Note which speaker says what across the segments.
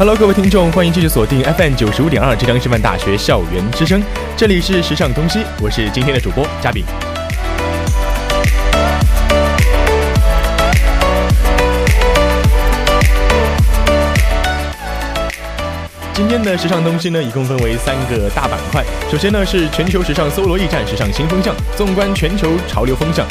Speaker 1: Hello，各位听众，欢迎继续锁定 FM 九十五点二浙江师范大学校园之声，这里是时尚东西，我是今天的主播嘉宾。今天的时尚东西呢，一共分为三个大板块。首先呢是全球时尚搜罗驿站时尚新风向，纵观全球潮流风向，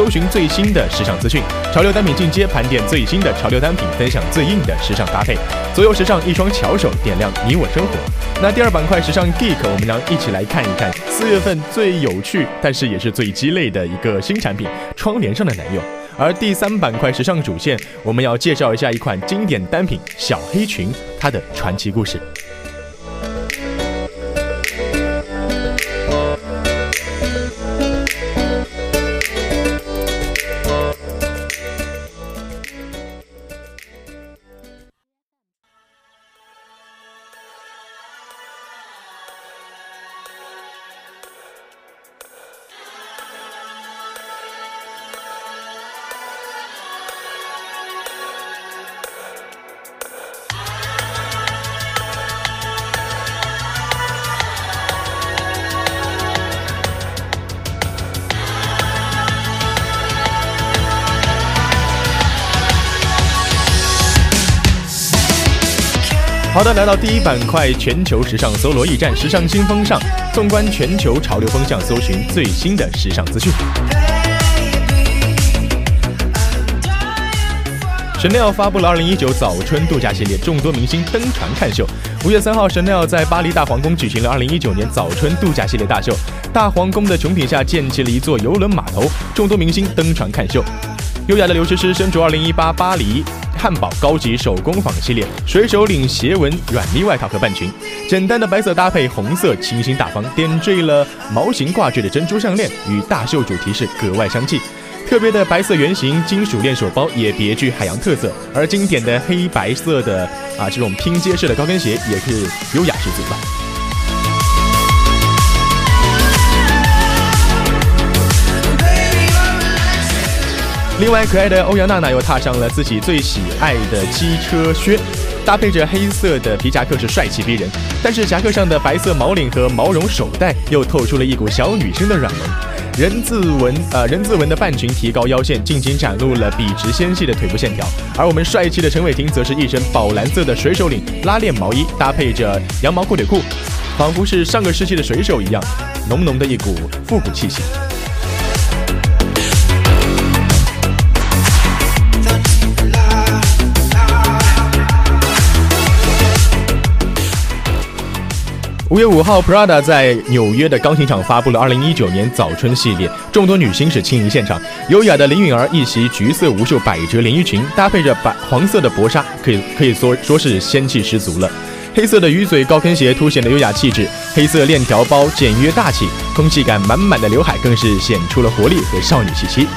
Speaker 1: 搜寻最新的时尚资讯。潮流单品进阶盘点最新的潮流单品，分享最硬的时尚搭配。左右时尚一双巧手点亮你我生活。那第二板块时尚 geek，我们将一起来看一看四月份最有趣，但是也是最鸡肋的一个新产品——窗帘上的男友。而第三板块时尚主线，我们要介绍一下一款经典单品小黑裙，它的传奇故事。好的，来到第一板块，全球时尚搜罗驿站，时尚新风尚，纵观全球潮流风向，搜寻最新的时尚资讯。Chanel 发布了2019早春度假系列，众多明星登船看秀。五月三号，Chanel 在巴黎大皇宫举行了2019年早春度假系列大秀。大皇宫的穹顶下建起了一座游轮码头，众多明星登船看秀。优雅的刘诗诗身着2018巴黎汉堡高级手工坊系列水手领斜纹软呢外套和半裙，简单的白色搭配，红色清新大方，点缀了毛形挂坠的珍珠项链，与大秀主题是格外相契。特别的白色圆形金属链手包也别具海洋特色，而经典的黑白色的啊这种拼接式的高跟鞋也是优雅十足了。另外，可爱的欧阳娜娜又踏上了自己最喜爱的机车靴，搭配着黑色的皮夹克是帅气逼人，但是夹克上的白色毛领和毛绒手袋又透出了一股小女生的软萌。人字纹呃人字纹的半裙提高腰线，尽情展露了笔直纤细的腿部线条。而我们帅气的陈伟霆则是一身宝蓝色的水手领拉链毛衣，搭配着羊毛阔腿裤，仿佛是上个世纪的水手一样，浓浓的一股复古气息。五月五号，Prada 在纽约的钢琴厂发布了2019年早春系列，众多女星是亲临现场。优雅的林允儿一袭橘色无袖百褶连衣裙，搭配着白黄色的薄纱，可以可以说说是仙气十足了。黑色的鱼嘴高跟鞋凸显了优雅气质，黑色链条包简约大气，空气感满满的刘海更是显出了活力和少女气息。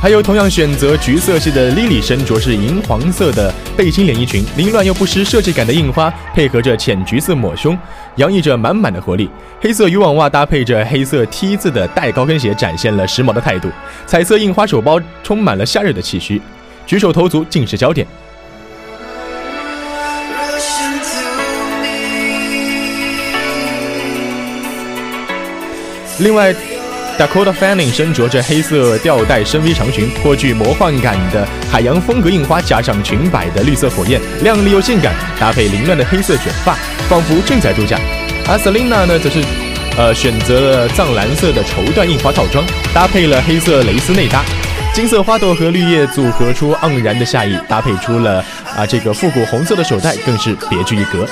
Speaker 1: 还有同样选择橘色系的 Lily 身着是银黄色的背心连衣裙，凌乱又不失设计感的印花，配合着浅橘色抹胸，洋溢着满满的活力。黑色渔网袜搭配着黑色 T 字的带高跟鞋，展现了时髦的态度。彩色印花手包充满了夏日的气息。举手投足尽是焦点。另外，Dakota Fanning 身着着黑色吊带深 V 长裙，颇具魔幻感的海洋风格印花，加上裙摆的绿色火焰，亮丽又性感，搭配凌乱的黑色卷发，仿佛正在度假。而 Selina 呢，则是，呃，选择了藏蓝色的绸缎印花套装，搭配了黑色蕾丝内搭，金色花朵和绿叶组合出盎然的夏意，搭配出了啊这个复古红色的手袋，更是别具一格。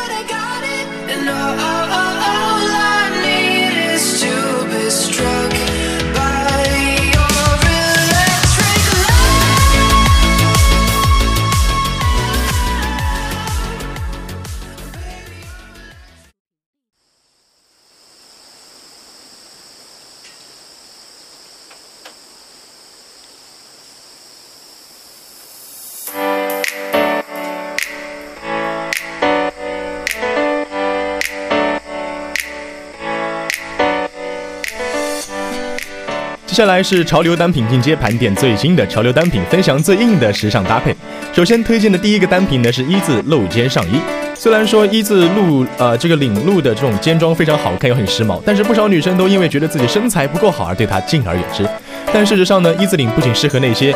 Speaker 1: 下来是潮流单品进阶盘点最新的潮流单品，分享最硬的时尚搭配。首先推荐的第一个单品呢是一字露肩上衣。虽然说一字露呃这个领露的这种肩装非常好看又很时髦，但是不少女生都因为觉得自己身材不够好而对它敬而远之。但事实上呢，一字领不仅适合那些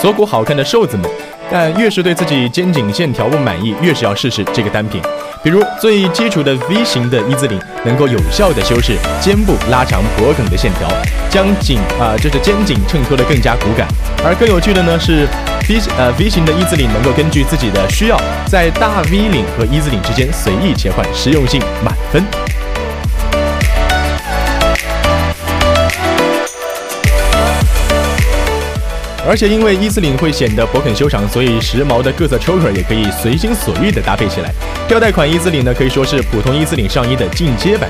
Speaker 1: 锁骨好看的瘦子们，但越是对自己肩颈线条不满意，越是要试试这个单品。比如最基础的 V 型的一字领，能够有效的修饰肩部拉长脖颈的线条，将颈啊就是肩颈衬托的更加骨感。而更有趣的呢是 V 呃 V 型的一字领能够根据自己的需要，在大 V 领和一字领之间随意切换，实用性满分。而且因为一字领会显得脖颈修长，所以时髦的各色 choker 也可以随心所欲的搭配起来。吊带款一字领呢，可以说是普通一字领上衣的进阶版。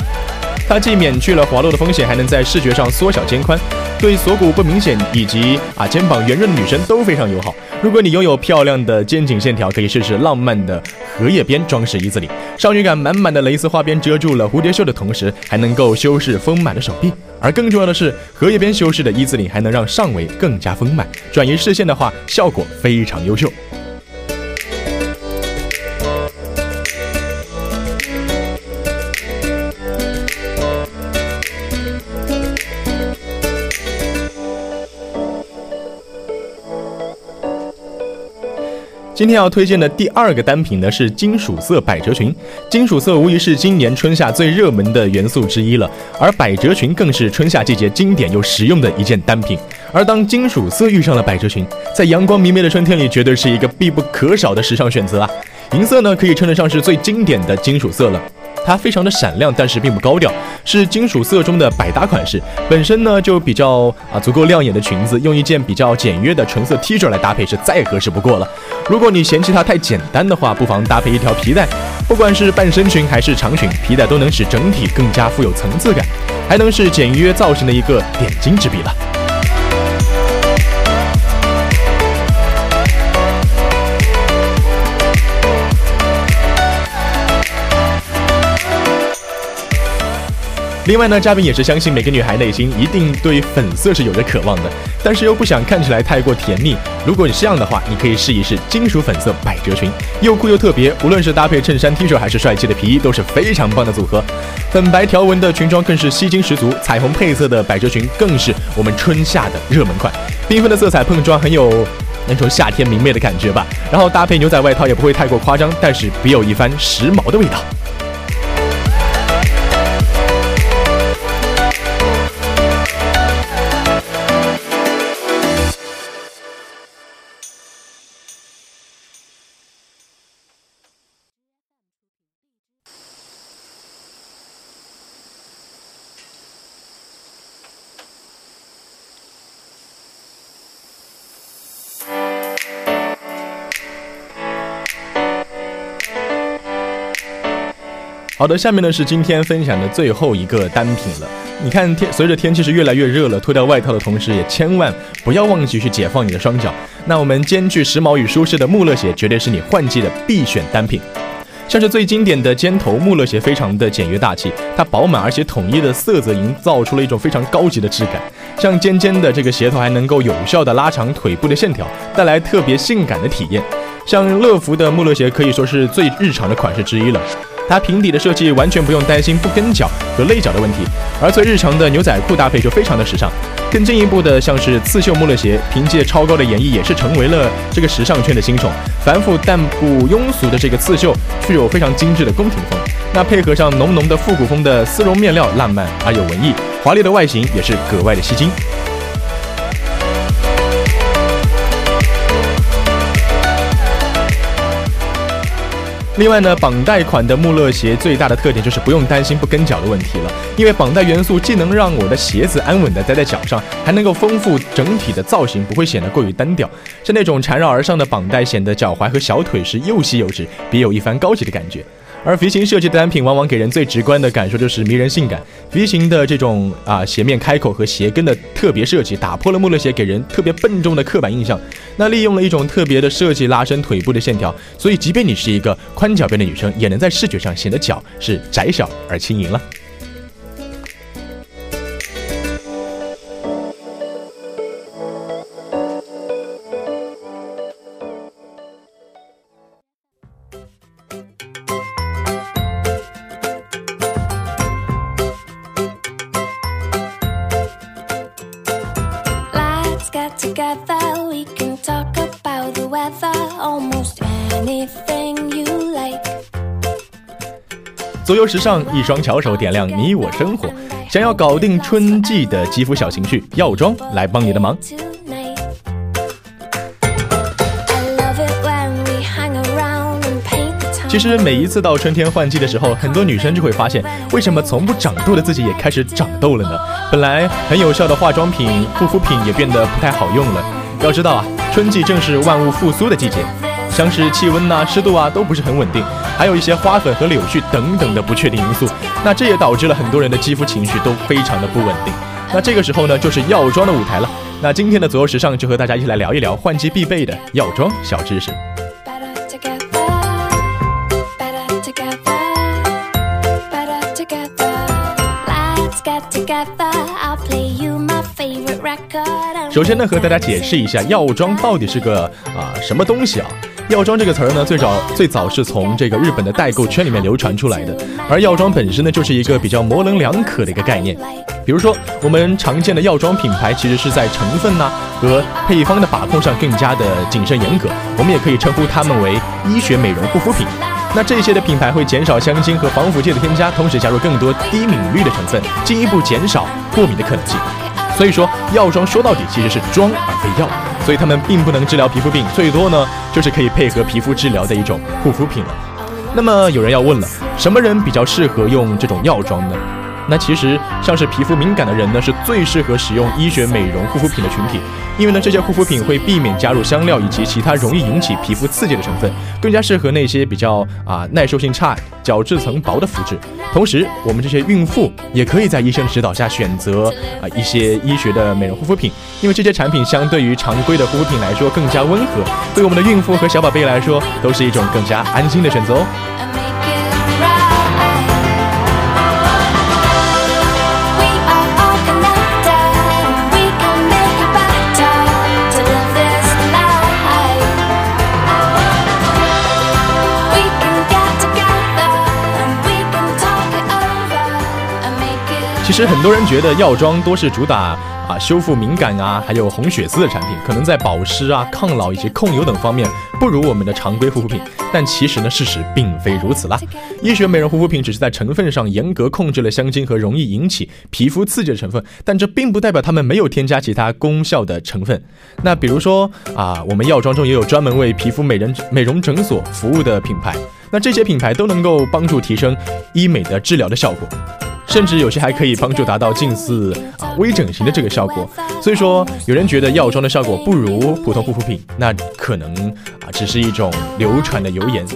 Speaker 1: 它既免去了滑落的风险，还能在视觉上缩小肩宽，对锁骨不明显以及啊肩膀圆润的女生都非常友好。如果你拥有漂亮的肩颈线条，可以试试浪漫的荷叶边装饰一字领，少女感满满的蕾丝花边遮住了蝴蝶袖的同时，还能够修饰丰满的手臂。而更重要的是，荷叶边修饰的一字领还能让上围更加丰满，转移视线的话，效果非常优秀。今天要推荐的第二个单品呢是金属色百褶裙。金属色无疑是今年春夏最热门的元素之一了，而百褶裙更是春夏季节经典又实用的一件单品。而当金属色遇上了百褶裙，在阳光明媚的春天里，绝对是一个必不可少的时尚选择啊！银色呢，可以称得上是最经典的金属色了。它非常的闪亮，但是并不高调，是金属色中的百搭款式。本身呢就比较啊足够亮眼的裙子，用一件比较简约的纯色 T 恤来搭配是再合适不过了。如果你嫌弃它太简单的话，不妨搭配一条皮带，不管是半身裙还是长裙，皮带都能使整体更加富有层次感，还能是简约造型的一个点睛之笔了。另外呢，嘉宾也是相信每个女孩内心一定对粉色是有着渴望的，但是又不想看起来太过甜腻。如果你是这样的话，你可以试一试金属粉色百褶裙，又酷又特别，无论是搭配衬衫、T 恤还是帅气的皮衣，都是非常棒的组合。粉白条纹的裙装更是吸睛十足，彩虹配色的百褶裙更是我们春夏的热门款。缤纷的色彩碰撞，很有那种夏天明媚的感觉吧。然后搭配牛仔外套也不会太过夸张，但是别有一番时髦的味道。好的，下面呢是今天分享的最后一个单品了。你看天，随着天气是越来越热了，脱掉外套的同时，也千万不要忘记去解放你的双脚。那我们兼具时髦与舒适的穆勒鞋，绝对是你换季的必选单品。像是最经典的尖头穆勒鞋，非常的简约大气，它饱满而且统一的色泽，营造出了一种非常高级的质感。像尖尖的这个鞋头还能够有效的拉长腿部的线条，带来特别性感的体验。像乐福的穆勒鞋可以说是最日常的款式之一了。它平底的设计完全不用担心不跟脚和累脚的问题，而最日常的牛仔裤搭配就非常的时尚。更进一步的，像是刺绣穆勒鞋，凭借超高的演绎，也是成为了这个时尚圈的新宠。繁复但不庸俗的这个刺绣，具有非常精致的宫廷风。那配合上浓浓的复古风的丝绒面料，浪漫而有文艺，华丽的外形也是格外的吸睛。另外呢，绑带款的穆勒鞋最大的特点就是不用担心不跟脚的问题了，因为绑带元素既能让我的鞋子安稳的待在脚上，还能够丰富整体的造型，不会显得过于单调。像那种缠绕而上的绑带，显得脚踝和小腿是又细又直，别有一番高级的感觉。而 V 型设计的单品，往往给人最直观的感受就是迷人性感。V 型的这种啊鞋面开口和鞋跟的特别设计，打破了穆勒鞋给人特别笨重的刻板印象。那利用了一种特别的设计，拉伸腿部的线条，所以即便你是一个宽脚边的女生，也能在视觉上显得脚是窄小而轻盈了。左右时尚，一双巧手点亮你我生活。想要搞定春季的肌肤小情绪，药妆来帮你的忙。其实每一次到春天换季的时候，很多女生就会发现，为什么从不长痘的自己也开始长痘了呢？本来很有效的化妆品、护肤品也变得不太好用了。要知道啊，春季正是万物复苏的季节。像是气温呐、湿度啊都不是很稳定，还有一些花粉和柳絮等等的不确定因素，那这也导致了很多人的肌肤情绪都非常的不稳定。那这个时候呢，就是药妆的舞台了。那今天的左右时尚就和大家一起来聊一聊换季必备的药妆小知识。首先呢，和大家解释一下药妆到底是个啊什么东西啊？药妆这个词儿呢，最早最早是从这个日本的代购圈里面流传出来的，而药妆本身呢，就是一个比较模棱两可的一个概念。比如说，我们常见的药妆品牌，其实是在成分呐和配方的把控上更加的谨慎严格，我们也可以称呼它们为医学美容护肤品。那这些的品牌会减少香精和防腐剂的添加，同时加入更多低敏率的成分，进一步减少过敏的可能性。所以说，药妆说到底其实是妆而非药。所以它们并不能治疗皮肤病，最多呢就是可以配合皮肤治疗的一种护肤品了。那么有人要问了，什么人比较适合用这种药妆呢？那其实像是皮肤敏感的人呢，是最适合使用医学美容护肤品的群体，因为呢这些护肤品会避免加入香料以及其他容易引起皮肤刺激的成分，更加适合那些比较啊耐受性差、角质层薄的肤质。同时，我们这些孕妇也可以在医生指导下选择啊一些医学的美容护肤品，因为这些产品相对于常规的护肤品来说更加温和，对我们的孕妇和小宝贝来说都是一种更加安心的选择哦。其实很多人觉得药妆多是主打啊修复敏感啊，还有红血丝的产品，可能在保湿啊、抗老以及控油等方面不如我们的常规护肤品。但其实呢，事实并非如此啦。医学美容护肤品只是在成分上严格控制了香精和容易引起皮肤刺激的成分，但这并不代表它们没有添加其他功效的成分。那比如说啊，我们药妆中也有专门为皮肤美人美容诊所服务的品牌，那这些品牌都能够帮助提升医美的治疗的效果。甚至有些还可以帮助达到近似啊微整形的这个效果，所以说有人觉得药妆的效果不如普通护肤品，那可能啊只是一种流传的谣言。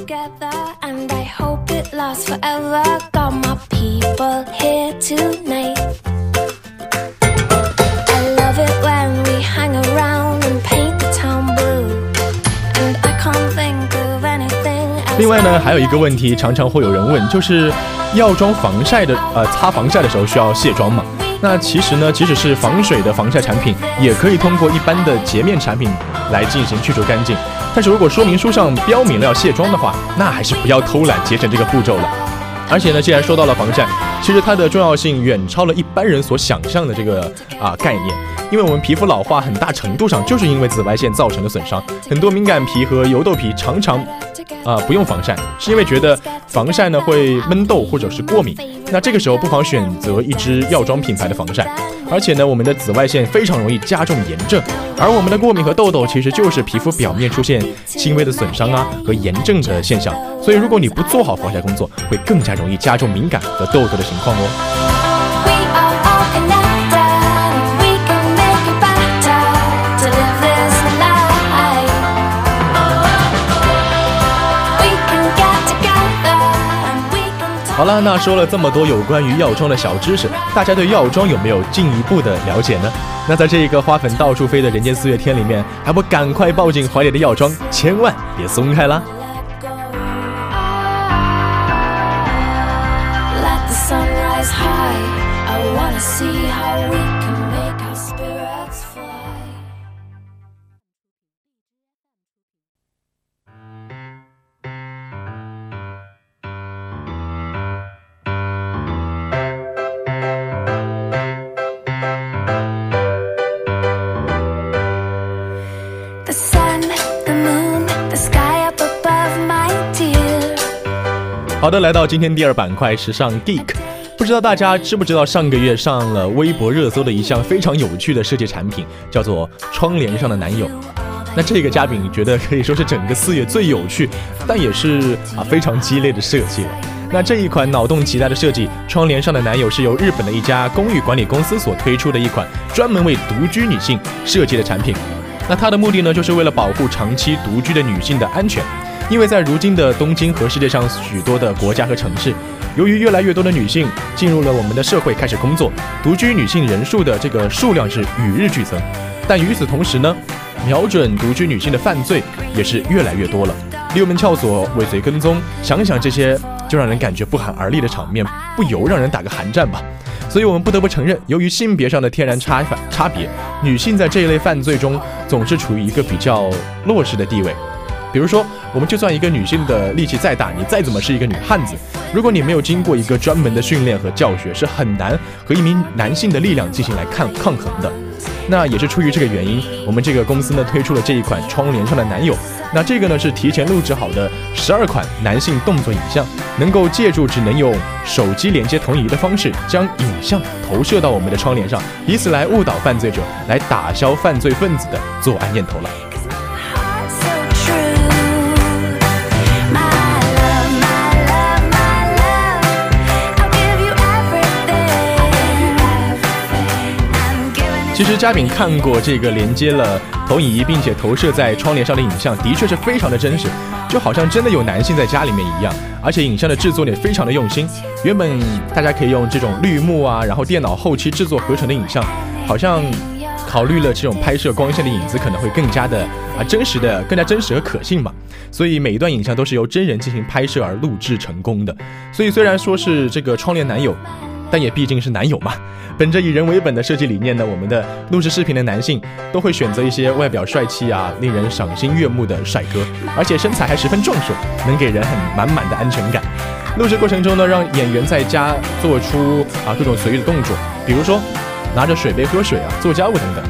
Speaker 1: 另外呢，还有一个问题，常常会有人问，就是药妆防晒的，呃，擦防晒的时候需要卸妆吗？那其实呢，即使是防水的防晒产品，也可以通过一般的洁面产品来进行去除干净。但是如果说明书上标明了要卸妆的话，那还是不要偷懒节省这个步骤了。而且呢，既然说到了防晒，其实它的重要性远超了一般人所想象的这个啊概念。因为我们皮肤老化很大程度上就是因为紫外线造成的损伤，很多敏感皮和油痘皮常常啊不用防晒，是因为觉得防晒呢会闷痘或者是过敏。那这个时候不妨选择一支药妆品牌的防晒。而且呢，我们的紫外线非常容易加重炎症，而我们的过敏和痘痘其实就是皮肤表面出现轻微的损伤啊和炎症的现象。所以如果你不做好防晒工作，会更加容易加重敏感和痘痘的情况哦。好了，那说了这么多有关于药妆的小知识，大家对药妆有没有进一步的了解呢？那在这一个花粉到处飞的人间四月天里面，还不赶快抱紧怀里的药妆，千万别松开啦！好的，来到今天第二板块时尚 Geek，不知道大家知不知道上个月上了微博热搜的一项非常有趣的设计产品，叫做窗帘上的男友。那这个嘉宾觉得可以说是整个四月最有趣，但也是啊非常鸡肋的设计了。那这一款脑洞极大的设计，窗帘上的男友是由日本的一家公寓管理公司所推出的一款专门为独居女性设计的产品。那它的目的呢，就是为了保护长期独居的女性的安全。因为在如今的东京和世界上许多的国家和城市，由于越来越多的女性进入了我们的社会开始工作，独居女性人数的这个数量是与日俱增。但与此同时呢，瞄准独居女性的犯罪也是越来越多了，六门撬锁、尾随跟踪，想想这些就让人感觉不寒而栗的场面，不由让人打个寒战吧。所以我们不得不承认，由于性别上的天然差反差别，女性在这一类犯罪中总是处于一个比较弱势的地位。比如说，我们就算一个女性的力气再大，你再怎么是一个女汉子，如果你没有经过一个专门的训练和教学，是很难和一名男性的力量进行来抗抗衡的。那也是出于这个原因，我们这个公司呢推出了这一款窗帘上的男友。那这个呢是提前录制好的十二款男性动作影像，能够借助只能用手机连接投影仪的方式，将影像投射到我们的窗帘上，以此来误导犯罪者，来打消犯罪分子的作案念头了。其实嘉宾看过这个连接了投影仪并且投射在窗帘上的影像，的确是非常的真实，就好像真的有男性在家里面一样。而且影像的制作也非常的用心。原本大家可以用这种绿幕啊，然后电脑后期制作合成的影像，好像考虑了这种拍摄光线的影子可能会更加的啊真实的，更加真实和可信嘛。所以每一段影像都是由真人进行拍摄而录制成功的。所以虽然说是这个窗帘男友。但也毕竟是男友嘛，本着以人为本的设计理念呢，我们的录制视频的男性都会选择一些外表帅气啊、令人赏心悦目的帅哥，而且身材还十分壮硕，能给人很满满的安全感。录制过程中呢，让演员在家做出啊各种随意的动作，比如说拿着水杯喝水啊、做家务等等。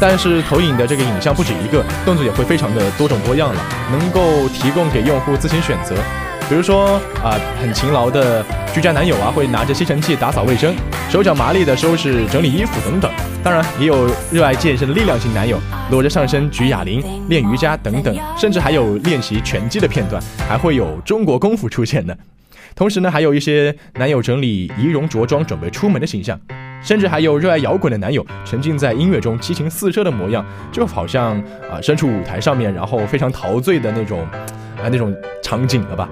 Speaker 1: 但是投影的这个影像不止一个，动作也会非常的多种多样了，能够提供给用户自行选择。比如说啊，很勤劳的居家男友啊，会拿着吸尘器打扫卫生，手脚麻利的收拾整理衣服等等。当然，也有热爱健身的力量型男友，裸着上身举哑铃、练瑜伽等等，甚至还有练习拳击的片段，还会有中国功夫出现呢。同时呢，还有一些男友整理仪容着装准备出门的形象，甚至还有热爱摇滚的男友沉浸在音乐中激情四射的模样，就好像啊身处舞台上面，然后非常陶醉的那种啊那种场景了吧。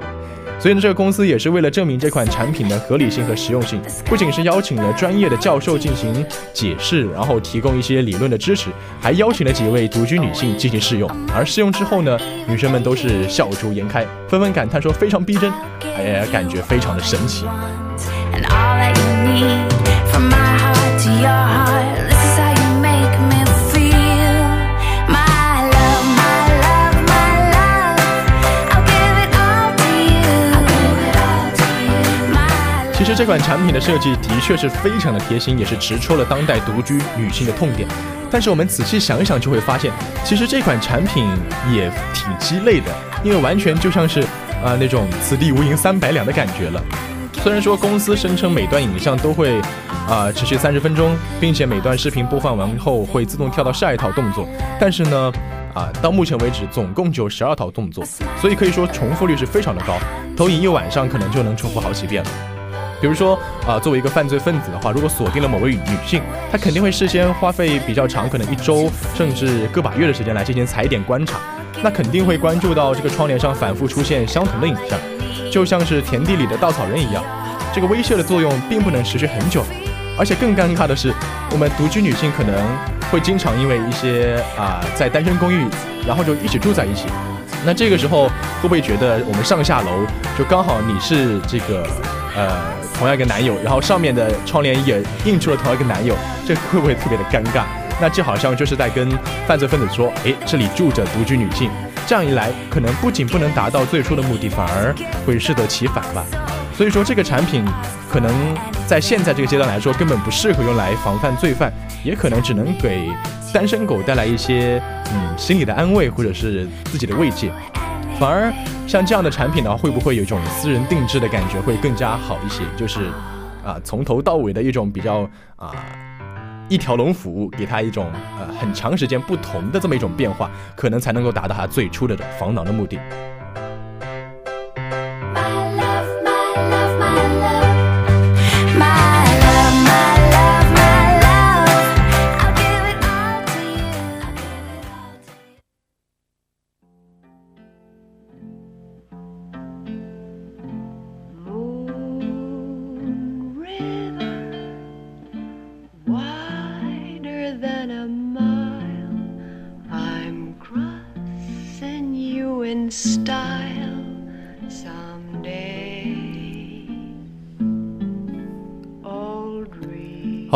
Speaker 1: 所以呢，这个公司也是为了证明这款产品的合理性和实用性，不仅是邀请了专业的教授进行解释，然后提供一些理论的支持，还邀请了几位独居女性进行试用。而试用之后呢，女生们都是笑逐颜开，纷纷感叹说非常逼真，也感觉非常的神奇。其实这款产品的设计的确是非常的贴心，也是直戳了当代独居女性的痛点。但是我们仔细想一想，就会发现，其实这款产品也挺鸡肋的，因为完全就像是，呃，那种此地无银三百两的感觉了。虽然说公司声称每段影像都会，啊，持续三十分钟，并且每段视频播放完后会自动跳到下一套动作，但是呢，啊，到目前为止总共就十二套动作，所以可以说重复率是非常的高，投影一晚上可能就能重复好几遍了。比如说，啊，作为一个犯罪分子的话，如果锁定了某位女性，他肯定会事先花费比较长，可能一周甚至个把月的时间来进行踩点观察，那肯定会关注到这个窗帘上反复出现相同的影像，就像是田地里的稻草人一样。这个威慑的作用并不能持续很久，而且更尴尬的是，我们独居女性可能会经常因为一些啊，在单身公寓，然后就一起住在一起。那这个时候会不会觉得我们上下楼就刚好你是这个呃？同样一个男友，然后上面的窗帘也印出了同样一个男友，这会不会特别的尴尬？那就好像就是在跟犯罪分子说，诶，这里住着独居女性。这样一来，可能不仅不能达到最初的目的，反而会适得其反吧。所以说，这个产品可能在现在这个阶段来说，根本不适合用来防范罪犯，也可能只能给单身狗带来一些嗯心理的安慰，或者是自己的慰藉。反而像这样的产品呢，会不会有一种私人定制的感觉，会更加好一些？就是啊，从头到尾的一种比较啊一条龙服务，给他一种呃很长时间不同的这么一种变化，可能才能够达到他最初的防狼的目的。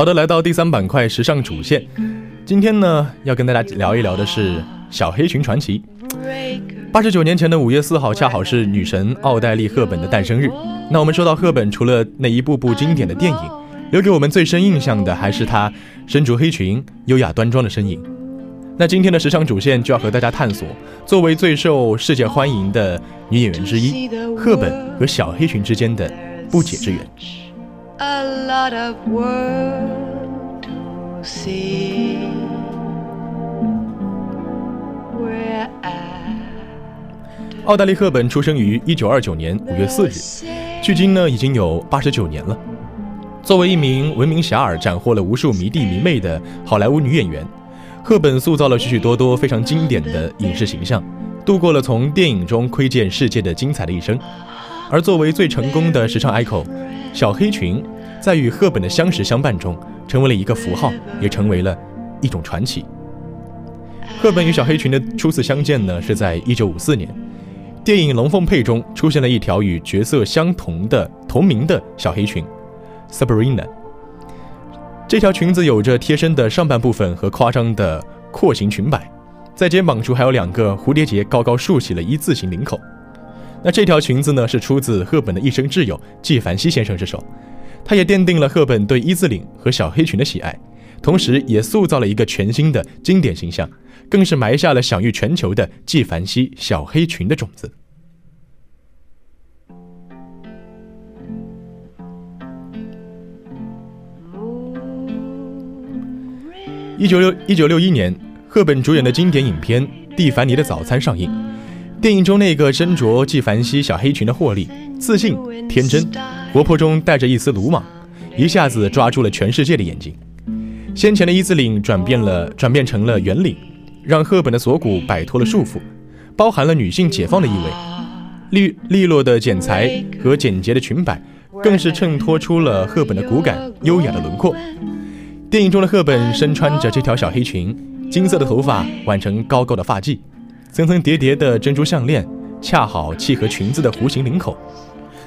Speaker 1: 好的，来到第三板块时尚主线。今天呢，要跟大家聊一聊的是小黑裙传奇。八十九年前的五月四号，恰好是女神奥黛丽·赫本的诞生日。那我们说到赫本，除了那一部部经典的电影，留给我们最深印象的还是她身着黑裙、优雅端庄的身影。那今天的时尚主线就要和大家探索，作为最受世界欢迎的女演员之一，赫本和小黑裙之间的不解之缘。A lot of world to see. We're at 奥黛丽·赫本出生于一九二九年五月四日，距今呢已经有八十九年了。作为一名闻名遐迩、斩获了无数迷弟迷妹的好莱坞女演员，赫本塑造了许许多多非常经典的影视形象，度过了从电影中窥见世界的精彩的一生。而作为最成功的时尚 icon，小黑裙在与赫本的相识相伴中，成为了一个符号，也成为了一种传奇。赫本与小黑裙的初次相见呢，是在一九五四年，电影《龙凤配》中出现了一条与角色相同的同名的小黑裙，Sabrina。这条裙子有着贴身的上半部分和夸张的廓形裙摆，在肩膀处还有两个蝴蝶结高高竖起了一字形领口。那这条裙子呢，是出自赫本的一生挚友纪梵希先生之手，他也奠定了赫本对一字领和小黑裙的喜爱，同时也塑造了一个全新的经典形象，更是埋下了享誉全球的纪梵希小黑裙的种子。一九六一九六一年，赫本主演的经典影片《蒂凡尼的早餐》上映。电影中那个身着纪梵希小黑裙的霍利，自信、天真、活泼中带着一丝鲁莽，一下子抓住了全世界的眼睛。先前的一字领转变了，转变成了圆领，让赫本的锁骨摆脱了束缚，包含了女性解放的意味。利利落的剪裁和简洁的裙摆，更是衬托出了赫本的骨感、优雅的轮廓。电影中的赫本身穿着这条小黑裙，金色的头发挽成高高的发髻。层层叠叠的珍珠项链，恰好契合裙子的弧形领口，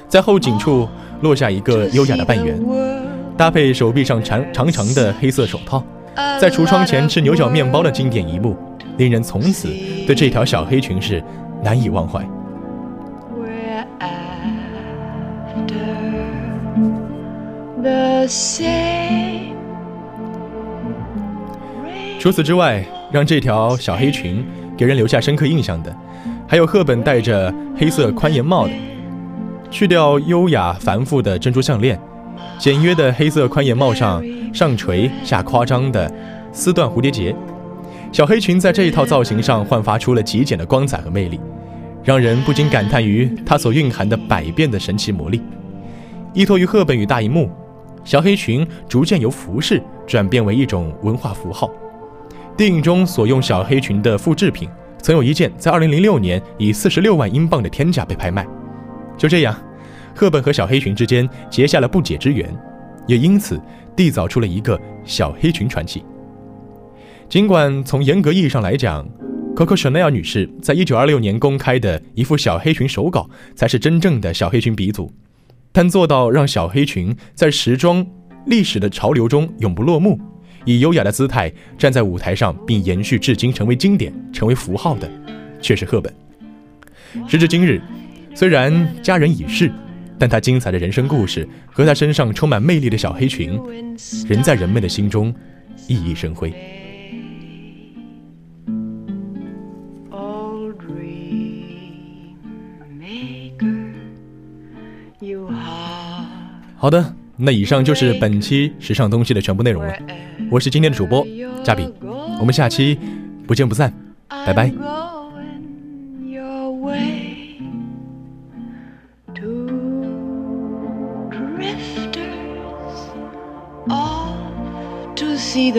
Speaker 1: 在后颈处落下一个优雅的半圆。搭配手臂上长长长的黑色手套，在橱窗前吃牛角面包的经典一幕，令人从此对这条小黑裙是难以忘怀。除此之外，让这条小黑裙给人留下深刻印象的，还有赫本戴着黑色宽檐帽的，去掉优雅繁复的珍珠项链，简约的黑色宽檐帽上上垂下夸张的丝缎蝴蝶结，小黑裙在这一套造型上焕发出了极简的光彩和魅力，让人不禁感叹于它所蕴含的百变的神奇魔力。依托于赫本与大荧幕，小黑裙逐渐由服饰转变为一种文化符号。电影中所用小黑裙的复制品，曾有一件在2006年以46万英镑的天价被拍卖。就这样，赫本和小黑裙之间结下了不解之缘，也因此缔造出了一个小黑裙传奇。尽管从严格意义上来讲，Coco Chanel 女士在1926年公开的一幅小黑裙手稿才是真正的小黑裙鼻祖，但做到让小黑裙在时装历史的潮流中永不落幕。以优雅的姿态站在舞台上，并延续至今成为经典、成为符号的，却是赫本。时至今日，虽然家人已逝，但她精彩的人生故事和她身上充满魅力的小黑裙，仍在人们的心中熠熠生辉。好的。那以上就是本期时尚东西的全部内容了。我是今天的主播嘉比，我们下期不见不散，拜拜。see.